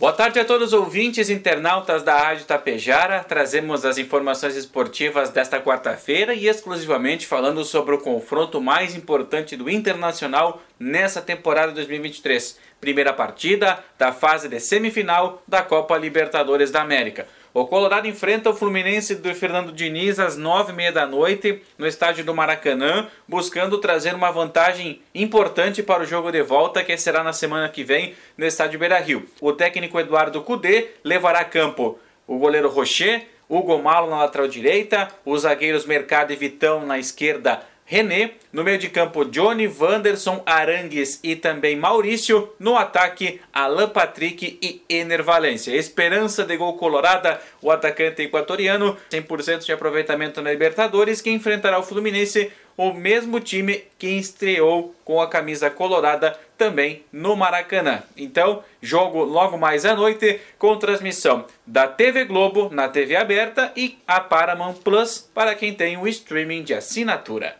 Boa tarde a todos os ouvintes internautas da Rádio Tapejara. Trazemos as informações esportivas desta quarta-feira e exclusivamente falando sobre o confronto mais importante do Internacional nessa temporada 2023. Primeira partida da fase de semifinal da Copa Libertadores da América. O Colorado enfrenta o Fluminense do Fernando Diniz às nove e meia da noite no estádio do Maracanã, buscando trazer uma vantagem importante para o jogo de volta que será na semana que vem no estádio Beira-Rio. O técnico Eduardo Cudê levará a campo o goleiro Rocher, Hugo Malo na lateral direita, os zagueiros Mercado e Vitão na esquerda René, no meio de campo Johnny, Wanderson, Arangues e também Maurício, no ataque Alan Patrick e Ener Valência. Esperança de gol colorada, o atacante equatoriano, 100% de aproveitamento na Libertadores, que enfrentará o Fluminense, o mesmo time que estreou com a camisa colorada também no Maracanã. Então, jogo logo mais à noite com transmissão da TV Globo na TV aberta e a Paramount Plus para quem tem o streaming de assinatura.